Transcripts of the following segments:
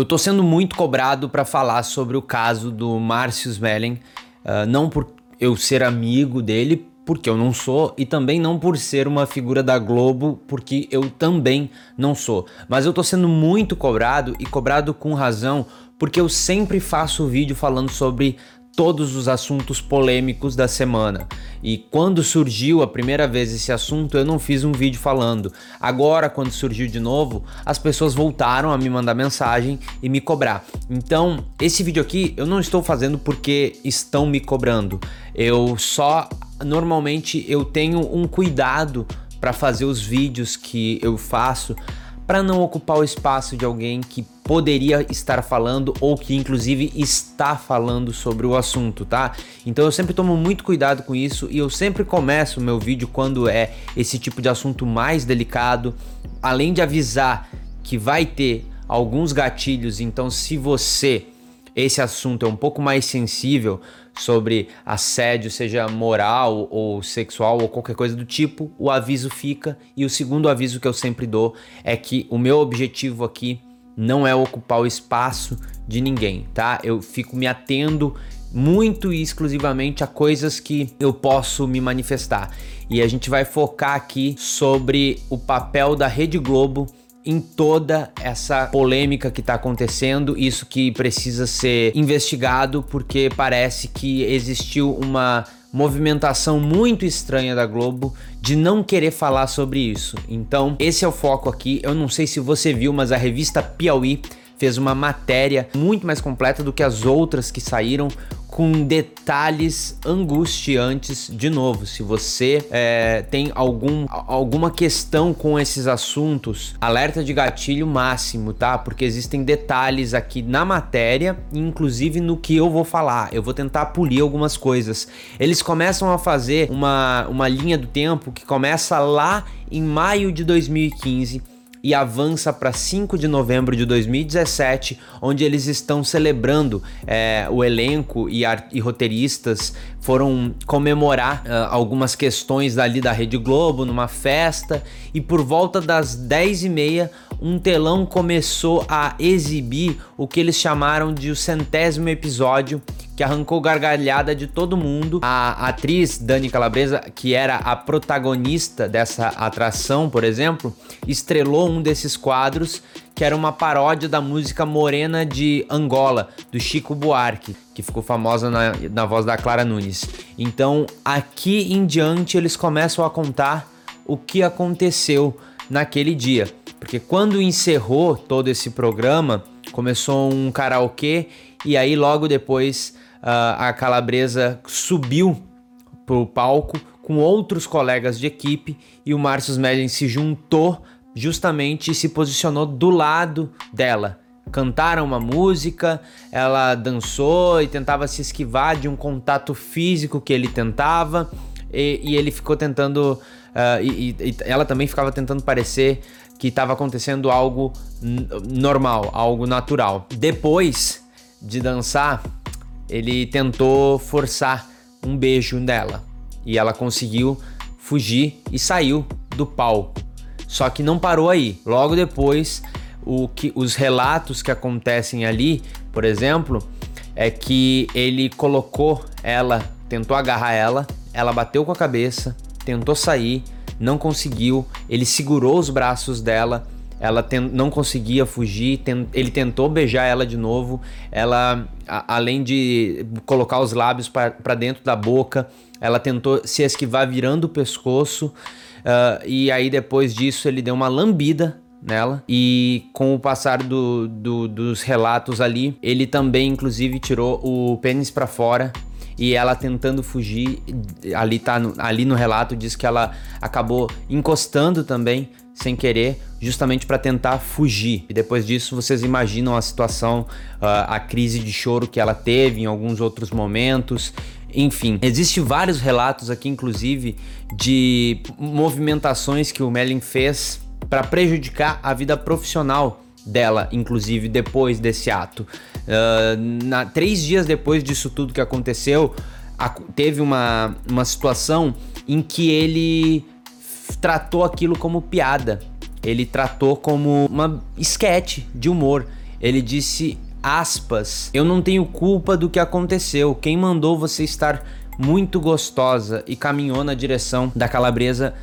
Eu tô sendo muito cobrado para falar sobre o caso do Márcio Smelling, uh, não por eu ser amigo dele, porque eu não sou, e também não por ser uma figura da Globo, porque eu também não sou. Mas eu tô sendo muito cobrado e cobrado com razão, porque eu sempre faço vídeo falando sobre todos os assuntos polêmicos da semana. E quando surgiu a primeira vez esse assunto, eu não fiz um vídeo falando. Agora, quando surgiu de novo, as pessoas voltaram a me mandar mensagem e me cobrar. Então, esse vídeo aqui eu não estou fazendo porque estão me cobrando. Eu só normalmente eu tenho um cuidado para fazer os vídeos que eu faço para não ocupar o espaço de alguém que poderia estar falando ou que inclusive está falando sobre o assunto, tá? Então eu sempre tomo muito cuidado com isso e eu sempre começo o meu vídeo quando é esse tipo de assunto mais delicado, além de avisar que vai ter alguns gatilhos, então se você esse assunto é um pouco mais sensível sobre assédio, seja moral ou sexual ou qualquer coisa do tipo, o aviso fica. E o segundo aviso que eu sempre dou é que o meu objetivo aqui não é ocupar o espaço de ninguém, tá? Eu fico me atendo muito e exclusivamente a coisas que eu posso me manifestar. E a gente vai focar aqui sobre o papel da Rede Globo em toda essa polêmica que está acontecendo, isso que precisa ser investigado, porque parece que existiu uma movimentação muito estranha da Globo de não querer falar sobre isso. Então, esse é o foco aqui. Eu não sei se você viu, mas a revista Piauí fez uma matéria muito mais completa do que as outras que saíram com detalhes angustiantes. De novo, se você é, tem algum, alguma questão com esses assuntos, alerta de gatilho máximo, tá? Porque existem detalhes aqui na matéria, inclusive no que eu vou falar. Eu vou tentar polir algumas coisas. Eles começam a fazer uma, uma linha do tempo que começa lá em maio de 2015 e avança para 5 de novembro de 2017, onde eles estão celebrando é, o elenco e, e, roteiristas foram comemorar uh, algumas questões dali da Rede Globo numa festa e por volta das 10 e meia um telão começou a exibir o que eles chamaram de o centésimo episódio que arrancou gargalhada de todo mundo. A atriz Dani Calabresa, que era a protagonista dessa atração, por exemplo, estrelou um desses quadros que era uma paródia da música Morena de Angola, do Chico Buarque, que ficou famosa na, na voz da Clara Nunes. Então, aqui em diante, eles começam a contar o que aconteceu naquele dia. Porque quando encerrou todo esse programa, começou um karaokê e aí logo depois uh, a Calabresa subiu pro palco com outros colegas de equipe e o Márcio Smelling se juntou justamente se posicionou do lado dela. Cantaram uma música, ela dançou e tentava se esquivar de um contato físico que ele tentava, e, e ele ficou tentando. Uh, e, e, ela também ficava tentando parecer que estava acontecendo algo normal, algo natural. Depois de dançar, ele tentou forçar um beijo nela e ela conseguiu fugir e saiu do palco. Só que não parou aí. Logo depois, o que os relatos que acontecem ali, por exemplo, é que ele colocou ela, tentou agarrar ela, ela bateu com a cabeça, tentou sair, não conseguiu, ele segurou os braços dela ela não conseguia fugir, ten, ele tentou beijar ela de novo, ela, além de colocar os lábios para dentro da boca, ela tentou se esquivar virando o pescoço, uh, e aí depois disso ele deu uma lambida nela e com o passar do, do, dos relatos ali, ele também inclusive tirou o pênis para fora e ela tentando fugir, ali tá no, ali no relato diz que ela acabou encostando também sem querer, justamente para tentar fugir. E depois disso, vocês imaginam a situação, uh, a crise de choro que ela teve em alguns outros momentos. Enfim, existem vários relatos aqui, inclusive, de movimentações que o Melin fez para prejudicar a vida profissional dela, inclusive depois desse ato. Uh, na, três dias depois disso tudo que aconteceu, a, teve uma, uma situação em que ele tratou aquilo como piada. Ele tratou como uma esquete de humor. Ele disse aspas, eu não tenho culpa do que aconteceu. Quem mandou você estar muito gostosa e caminhou na direção da calabresa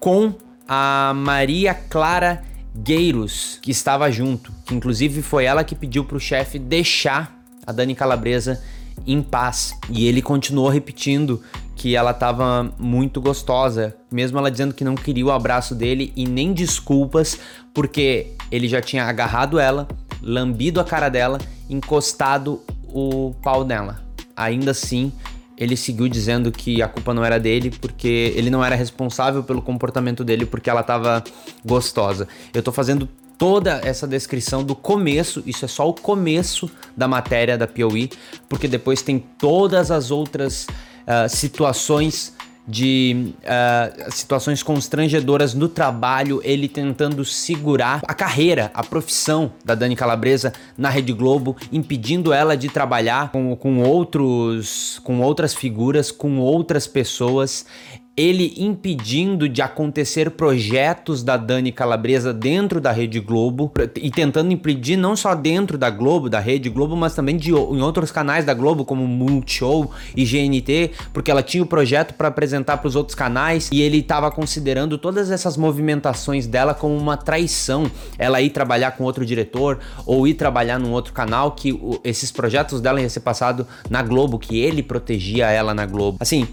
com a Maria Clara Gueiros, que estava junto, que inclusive foi ela que pediu para o chefe deixar a Dani Calabresa em paz. E ele continuou repetindo que ela estava muito gostosa, mesmo ela dizendo que não queria o abraço dele e nem desculpas, porque ele já tinha agarrado ela, lambido a cara dela, encostado o pau nela. Ainda assim, ele seguiu dizendo que a culpa não era dele, porque ele não era responsável pelo comportamento dele, porque ela estava gostosa. Eu tô fazendo toda essa descrição do começo, isso é só o começo da matéria da POE, porque depois tem todas as outras uh, situações de uh, situações constrangedoras no trabalho, ele tentando segurar a carreira, a profissão da Dani Calabresa na Rede Globo, impedindo ela de trabalhar com, com outros, com outras figuras, com outras pessoas ele impedindo de acontecer projetos da Dani Calabresa dentro da Rede Globo e tentando impedir não só dentro da Globo, da Rede Globo, mas também de, em outros canais da Globo, como Multishow e GNT, porque ela tinha o projeto para apresentar para os outros canais e ele estava considerando todas essas movimentações dela como uma traição. Ela ir trabalhar com outro diretor ou ir trabalhar num outro canal que o, esses projetos dela iam ser passado na Globo, que ele protegia ela na Globo. Assim,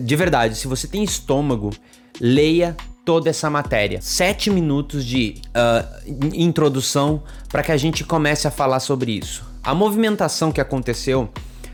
de verdade, se você tem estômago, leia toda essa matéria. Sete minutos de uh, introdução para que a gente comece a falar sobre isso. A movimentação que aconteceu,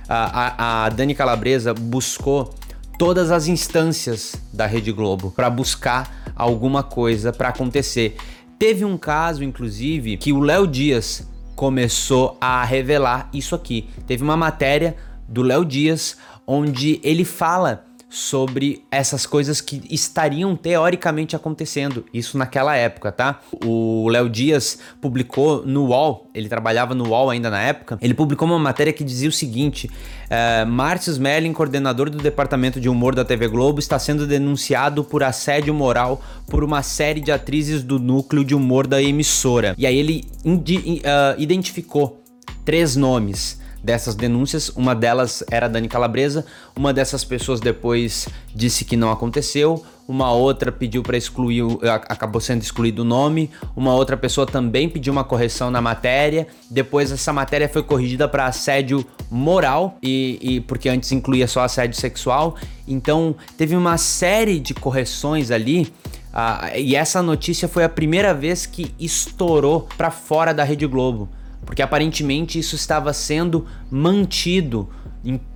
a, a Dani Calabresa buscou todas as instâncias da Rede Globo para buscar alguma coisa para acontecer. Teve um caso, inclusive, que o Léo Dias começou a revelar isso aqui. Teve uma matéria do Léo Dias onde ele fala sobre essas coisas que estariam teoricamente acontecendo, isso naquela época, tá? O Léo Dias publicou no UOL, ele trabalhava no UOL ainda na época, ele publicou uma matéria que dizia o seguinte: é, Márcio Smelling, coordenador do departamento de humor da TV Globo, está sendo denunciado por assédio moral por uma série de atrizes do núcleo de humor da emissora. E aí ele uh, identificou três nomes dessas denúncias. Uma delas era Dani Calabresa, uma dessas pessoas depois disse que não aconteceu, uma outra pediu para excluir, acabou sendo excluído o nome, uma outra pessoa também pediu uma correção na matéria. Depois essa matéria foi corrigida para assédio moral e, e porque antes incluía só assédio sexual. Então teve uma série de correções ali. Uh, e essa notícia foi a primeira vez que estourou para fora da Rede Globo porque aparentemente isso estava sendo mantido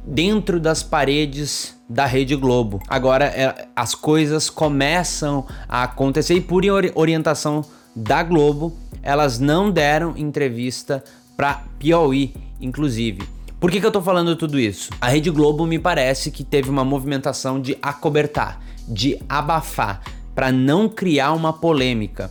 dentro das paredes da Rede Globo. Agora é, as coisas começam a acontecer e por orientação da Globo, elas não deram entrevista para Piauí, inclusive. Por que, que eu tô falando tudo isso? A Rede Globo me parece que teve uma movimentação de acobertar, de abafar, para não criar uma polêmica.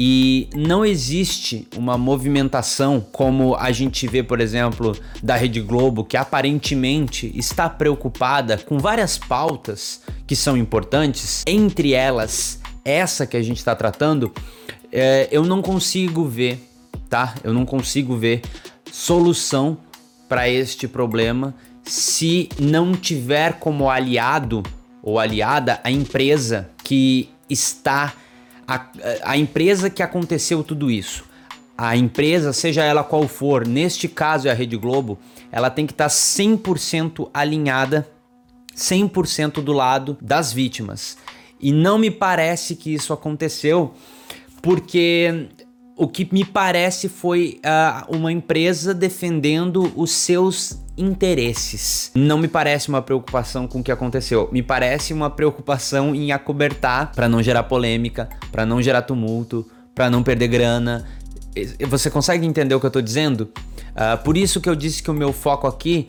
E não existe uma movimentação como a gente vê, por exemplo, da Rede Globo, que aparentemente está preocupada com várias pautas que são importantes, entre elas essa que a gente está tratando. É, eu não consigo ver, tá? Eu não consigo ver solução para este problema se não tiver como aliado ou aliada a empresa que está a, a empresa que aconteceu tudo isso, a empresa, seja ela qual for, neste caso é a Rede Globo, ela tem que estar tá 100% alinhada, 100% do lado das vítimas. E não me parece que isso aconteceu, porque o que me parece foi uh, uma empresa defendendo os seus interesses. Não me parece uma preocupação com o que aconteceu. Me parece uma preocupação em acobertar para não gerar polêmica, para não gerar tumulto, para não perder grana. Você consegue entender o que eu tô dizendo? Uh, por isso que eu disse que o meu foco aqui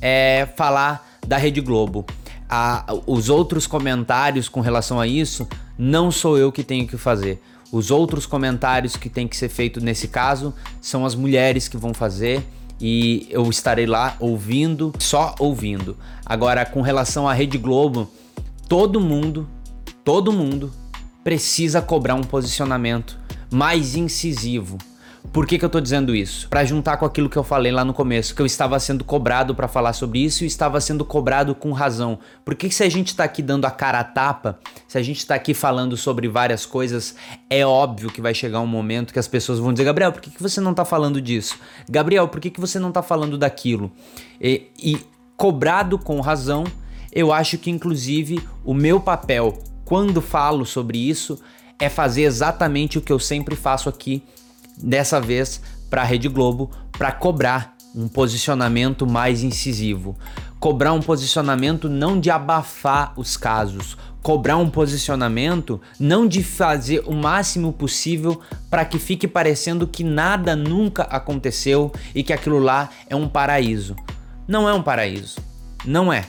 é falar da Rede Globo. Uh, os outros comentários com relação a isso, não sou eu que tenho que fazer. Os outros comentários que tem que ser feito nesse caso são as mulheres que vão fazer e eu estarei lá ouvindo, só ouvindo. Agora, com relação à Rede Globo, todo mundo, todo mundo precisa cobrar um posicionamento mais incisivo, Por que, que eu tô dizendo isso? Para juntar com aquilo que eu falei lá no começo, que eu estava sendo cobrado para falar sobre isso e estava sendo cobrado com razão. Porque se a gente tá aqui dando a cara a tapa, se a gente tá aqui falando sobre várias coisas, é óbvio que vai chegar um momento que as pessoas vão dizer: Gabriel, por que, que você não tá falando disso? Gabriel, por que, que você não tá falando daquilo? E, e cobrado com razão, eu acho que inclusive o meu papel quando falo sobre isso é fazer exatamente o que eu sempre faço aqui dessa vez para a Rede Globo, para cobrar um posicionamento mais incisivo. Cobrar um posicionamento não de abafar os casos, cobrar um posicionamento não de fazer o máximo possível para que fique parecendo que nada nunca aconteceu e que aquilo lá é um paraíso. Não é um paraíso. Não é.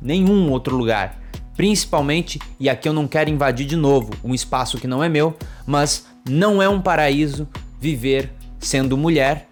Nenhum outro lugar. Principalmente, e aqui eu não quero invadir de novo um espaço que não é meu, mas não é um paraíso viver sendo mulher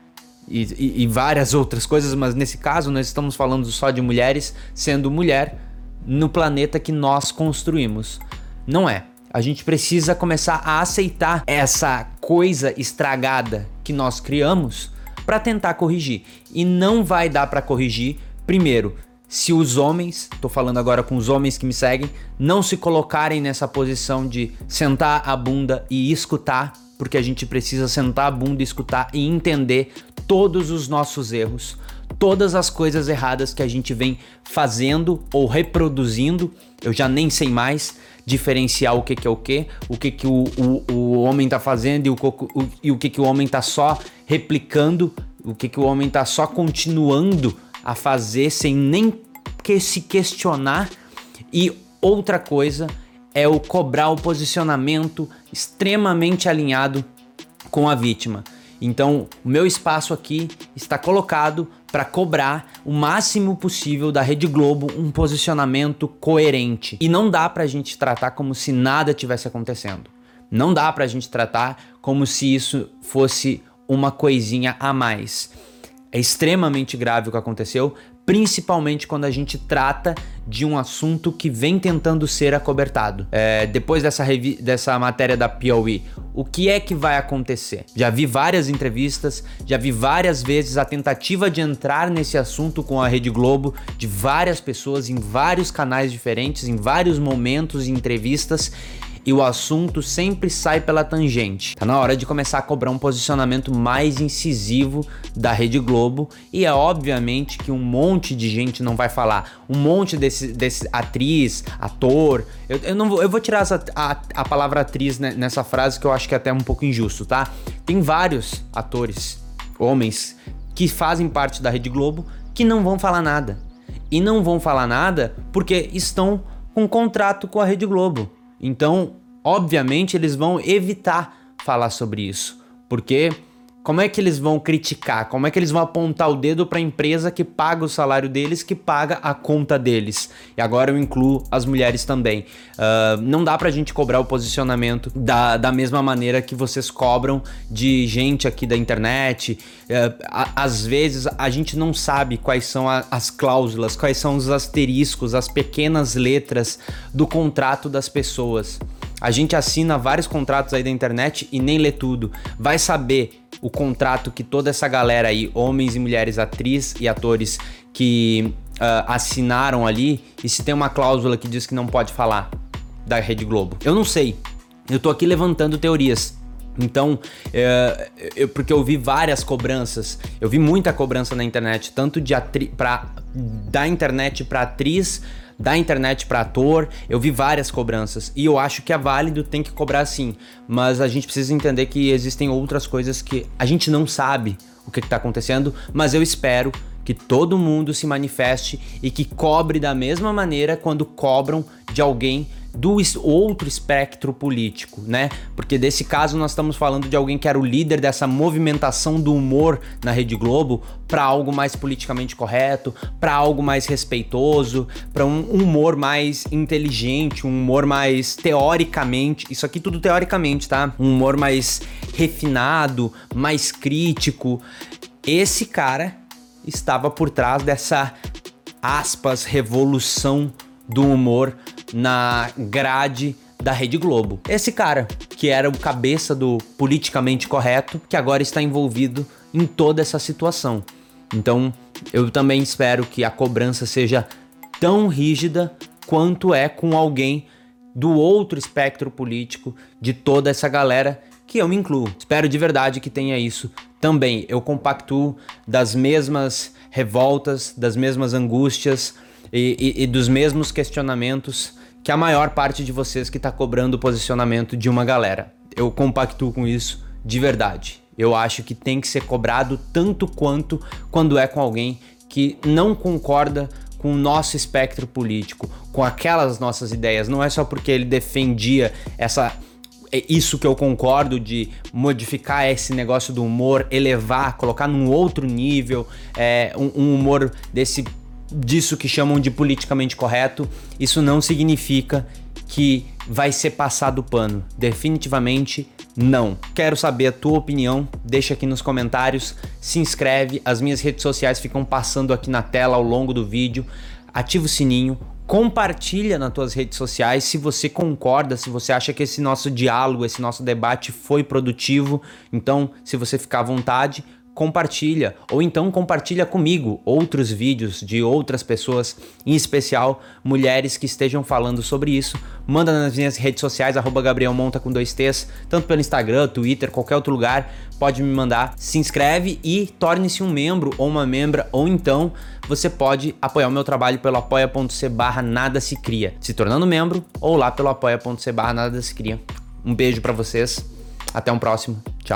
e, e, e, várias outras coisas, mas nesse caso nós estamos falando só de mulheres sendo mulher no planeta que nós construímos. Não é. A gente precisa começar a aceitar essa coisa estragada que nós criamos para tentar corrigir. E não vai dar para corrigir, primeiro, se os homens, tô falando agora com os homens que me seguem, não se colocarem nessa posição de sentar a bunda e escutar, porque a gente precisa sentar a bunda escutar e entender todos os nossos erros, todas as coisas erradas que a gente vem fazendo ou reproduzindo. Eu já nem sei mais diferenciar o que, que é o que, o que, que o, o, o homem tá fazendo e o, o, e o que, que o homem tá só replicando, o que, que o homem tá só continuando a fazer sem nem que se questionar. E outra coisa é o cobrar o posicionamento extremamente alinhado com a vítima. Então, o meu espaço aqui está colocado para cobrar o máximo possível da Rede Globo um posicionamento coerente. E não dá para a gente tratar como se nada tivesse acontecendo. Não dá para a gente tratar como se isso fosse uma coisinha a mais. É extremamente grave o que aconteceu, principalmente quando a gente trata de um assunto que vem tentando ser acobertado. É, depois dessa, dessa matéria da POE, o que é que vai acontecer? Já vi várias entrevistas, já vi várias vezes a tentativa de entrar nesse assunto com a Rede Globo, de várias pessoas em vários canais diferentes, em vários momentos e entrevistas e o assunto sempre sai pela tangente. Tá na hora de começar a cobrar um posicionamento mais incisivo da Rede Globo e é obviamente que um monte de gente não vai falar, um monte desse, desse atriz, ator. Eu, eu não vou, eu vou tirar essa, a, a palavra atriz nessa frase que eu acho que é até um pouco injusto, tá? Tem vários atores, homens que fazem parte da Rede Globo que não vão falar nada. E não vão falar nada porque estão com contrato com a Rede Globo. Então, obviamente, eles vão evitar falar sobre isso, porque como é que eles vão criticar? Como é que eles vão apontar o dedo para a empresa que paga o salário deles, que paga a conta deles? E agora eu incluo as mulheres também. Uh, não dá para a gente cobrar o posicionamento da, da mesma maneira que vocês cobram de gente aqui da internet. Uh, às vezes a gente não sabe quais são a, as cláusulas, quais são os asteriscos, as pequenas letras do contrato das pessoas. A gente assina vários contratos aí da internet e nem lê tudo. Vai saber o contrato que toda essa galera aí, homens e mulheres, atriz e atores que uh, assinaram ali e se tem uma cláusula que diz que não pode falar da Rede Globo. Eu não sei. Eu tô aqui levantando teorias. Então, é, eu, porque eu vi várias cobranças, eu vi muita cobrança na internet, tanto de pra, da internet para atriz da internet para ator, eu vi várias cobranças e eu acho que é válido, tem que cobrar sim, mas a gente precisa entender que existem outras coisas que a gente não sabe o que está acontecendo, mas eu espero que todo mundo se manifeste e que cobre da mesma maneira quando cobram de alguém do outro espectro político, né? Porque desse caso nós estamos falando de alguém que era o líder dessa movimentação do humor na Rede Globo para algo mais politicamente correto, para algo mais respeitoso, para um humor mais inteligente, um humor mais teoricamente, isso aqui tudo teoricamente, tá? Um humor mais refinado, mais crítico. Esse cara estava por trás dessa aspas revolução do humor na grade da Rede Globo. Esse cara que era o cabeça do politicamente correto, que agora está envolvido em toda essa situação. Então, eu também espero que a cobrança seja tão rígida quanto é com alguém do outro espectro político de toda essa galera que eu me incluo. Espero de verdade que tenha isso também. Eu compactuo das mesmas revoltas, das mesmas angústias e, e, e dos mesmos questionamentos que a maior parte de vocês que está cobrando o posicionamento de uma galera. Eu compactuo com isso de verdade. Eu acho que tem que ser cobrado tanto quanto quando é com alguém que não concorda com o nosso espectro político, com aquelas nossas ideias. Não é só porque ele defendia essa é isso que eu concordo de modificar esse negócio do humor, elevar, colocar num outro nível, é, um, um humor desse disso que chamam de politicamente correto. Isso não significa que vai ser passado pano. Definitivamente não. Quero saber a tua opinião, deixa aqui nos comentários, se inscreve, as minhas redes sociais ficam passando aqui na tela ao longo do vídeo. Ativa o sininho, compartilha nas tuas redes sociais se você concorda, se você acha que esse nosso diálogo, esse nosso debate foi produtivo. Então, se você ficar à vontade, compartilha ou então compartilha comigo outros vídeos de outras pessoas, em especial mulheres que estejam falando sobre isso. Manda nas minhas redes sociais @gabrielmonta com dois T's, tanto pelo Instagram, Twitter, qualquer outro lugar, pode me mandar. Se inscreve e torne-se um membro ou uma membra ou então você pode apoiar o meu trabalho pelo apoia.c barra nada se cria, se tornando membro ou lá pelo apoia.c barra nada se cria. Um beijo para vocês, até um próximo, tchau.